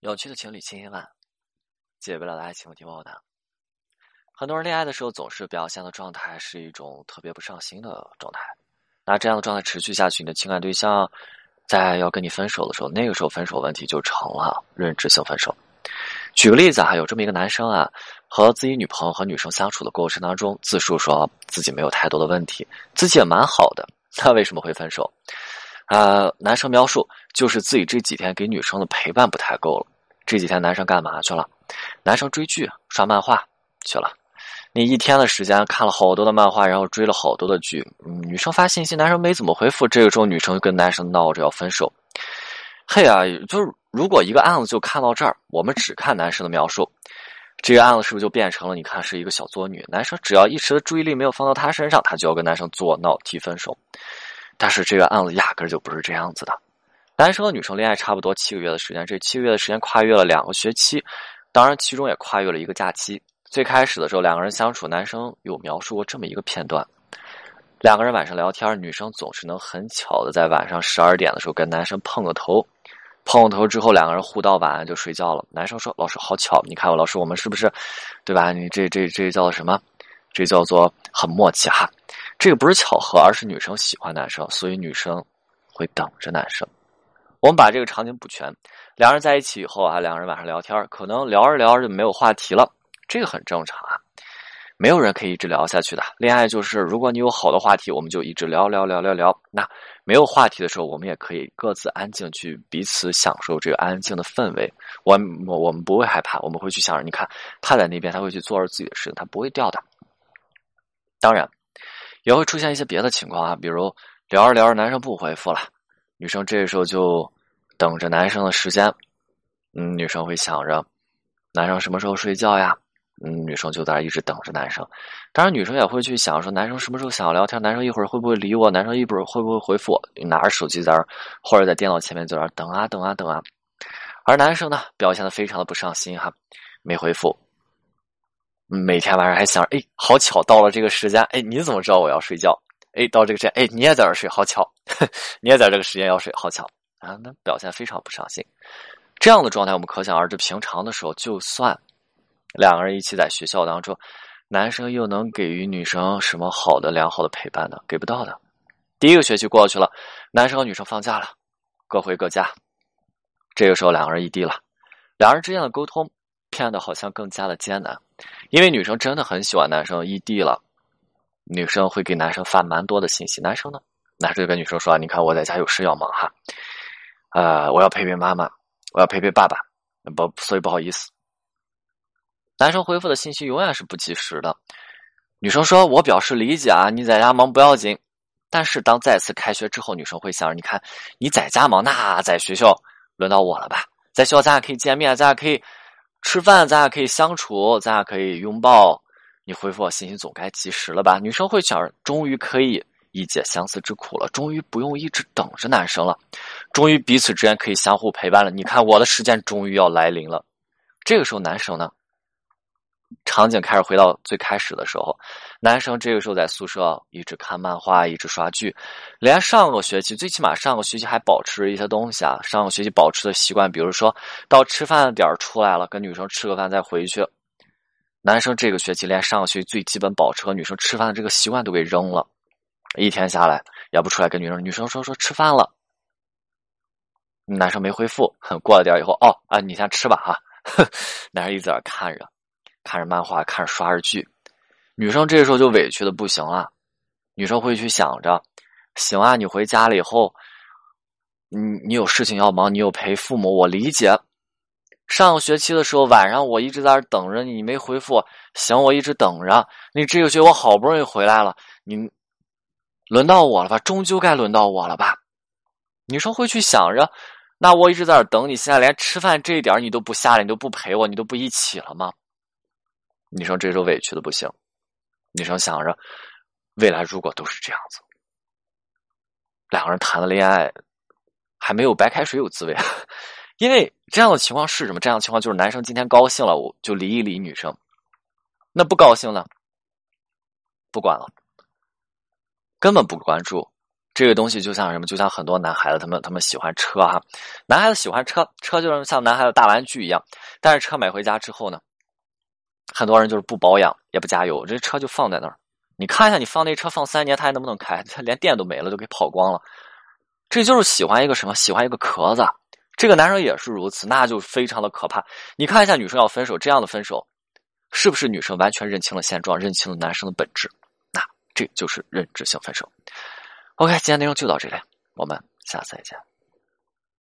有趣的情侣千千万，解不了的爱情问题帮我答。很多人恋爱的时候总是表现的状态是一种特别不上心的状态，那这样的状态持续下去，你的情感对象在要跟你分手的时候，那个时候分手问题就成了认知性分手。举个例子啊，有这么一个男生啊，和自己女朋友和女生相处的过程当中，自述说自己没有太多的问题，自己也蛮好的，那为什么会分手？啊，男生描述就是自己这几天给女生的陪伴不太够了。这几天男生干嘛去了？男生追剧、刷漫画去了。你一天的时间看了好多的漫画，然后追了好多的剧。女生发信息，男生没怎么回复。这个时候，女生就跟男生闹着要分手。嘿啊，就是如果一个案子就看到这儿，我们只看男生的描述，这个案子是不是就变成了你看是一个小作女？男生只要一时的注意力没有放到她身上，她就要跟男生作闹提分手。但是这个案子压根就不是这样子的。男生和女生恋爱差不多七个月的时间，这七个月的时间跨越了两个学期，当然其中也跨越了一个假期。最开始的时候，两个人相处，男生有描述过这么一个片段：两个人晚上聊天，女生总是能很巧的在晚上十二点的时候跟男生碰个头，碰个头之后，两个人互道晚安就睡觉了。男生说：“老师好巧，你看我老师，我们是不是，对吧？你这这这叫做什么？这叫做很默契哈。”这个不是巧合，而是女生喜欢男生，所以女生会等着男生。我们把这个场景补全：两人在一起以后啊，两个人晚上聊天，可能聊着聊着就没有话题了，这个很正常啊。没有人可以一直聊下去的。恋爱就是，如果你有好的话题，我们就一直聊聊聊聊聊。那没有话题的时候，我们也可以各自安静去彼此享受这个安静的氛围。我我我们不会害怕，我们会去想着，你看他在那边，他会去做着自己的事情，他不会掉的。当然。也会出现一些别的情况啊，比如聊着聊着，男生不回复了，女生这时候就等着男生的时间。嗯，女生会想着男生什么时候睡觉呀？嗯，女生就在那一直等着男生。当然，女生也会去想说，男生什么时候想要聊天？男生一会儿会不会理我？男生一会儿会不会回复？拿着手机在那，或者在电脑前面在那等啊等啊等啊。而男生呢，表现的非常的不上心哈，没回复。每天晚上还想着，哎，好巧，到了这个时间，哎，你怎么知道我要睡觉？哎，到这个时间，哎，你也在这睡，好巧，你也在这个时间要睡，好巧啊！那表现非常不上心，这样的状态我们可想而知。平常的时候，就算两个人一起在学校当中，男生又能给予女生什么好的、良好的陪伴呢？给不到的。第一个学期过去了，男生和女生放假了，各回各家。这个时候，两个人异地了，两人之间的沟通变得好像更加的艰难。因为女生真的很喜欢男生，异地了，女生会给男生发蛮多的信息。男生呢，男生就跟女生说：“你看我在家有事要忙哈，呃，我要陪陪妈妈，我要陪陪爸爸，不，所以不好意思。”男生回复的信息永远是不及时的。女生说：“我表示理解啊，你在家忙不要紧。”但是当再次开学之后，女生会想：“你看你在家忙，那在学校轮到我了吧？在学校咱俩可以见面，咱俩可以。”吃饭，咱俩可以相处，咱俩可以拥抱。你回复我信息总该及时了吧？女生会想，终于可以一解相思之苦了，终于不用一直等着男生了，终于彼此之间可以相互陪伴了。你看，我的时间终于要来临了。这个时候，男生呢？场景开始回到最开始的时候，男生这个时候在宿舍一直看漫画，一直刷剧，连上个学期最起码上个学期还保持一些东西啊。上个学期保持的习惯，比如说到吃饭的点儿出来了，跟女生吃个饭再回去。男生这个学期连上个学期最基本保持和女生吃饭的这个习惯都给扔了，一天下来也不出来跟女生。女生说说吃饭了，男生没回复。过了点以后，哦啊，你先吃吧哈。男生一直在那看着。看着漫画，看着刷着剧，女生这时候就委屈的不行了。女生会去想着，行啊，你回家了以后，你你有事情要忙，你有陪父母，我理解。上个学期的时候，晚上我一直在那等着你，你没回复，行，我一直等着。你这个学期我好不容易回来了，你轮到我了吧？终究该轮到我了吧？女生会去想着，那我一直在那等你，现在连吃饭这一点你都不下来，你都不陪我，你都不一起了吗？女生这时候委屈的不行，女生想着，未来如果都是这样子，两个人谈了恋爱，还没有白开水有滋味。因为这样的情况是什么？这样的情况就是男生今天高兴了，我就理一理女生；那不高兴了，不管了，根本不关注。这个东西就像什么？就像很多男孩子，他们他们喜欢车哈，男孩子喜欢车，车就是像男孩子大玩具一样。但是车买回家之后呢，很多人就是不保养也不加油，这车就放在那儿。你看一下，你放那车放三年，它还能不能开？它连电都没了，都给跑光了。这就是喜欢一个什么？喜欢一个壳子。这个男生也是如此，那就非常的可怕。你看一下，女生要分手，这样的分手，是不是女生完全认清了现状，认清了男生的本质？那这就是认知性分手。OK，今天内容就到这里，我们下次再见。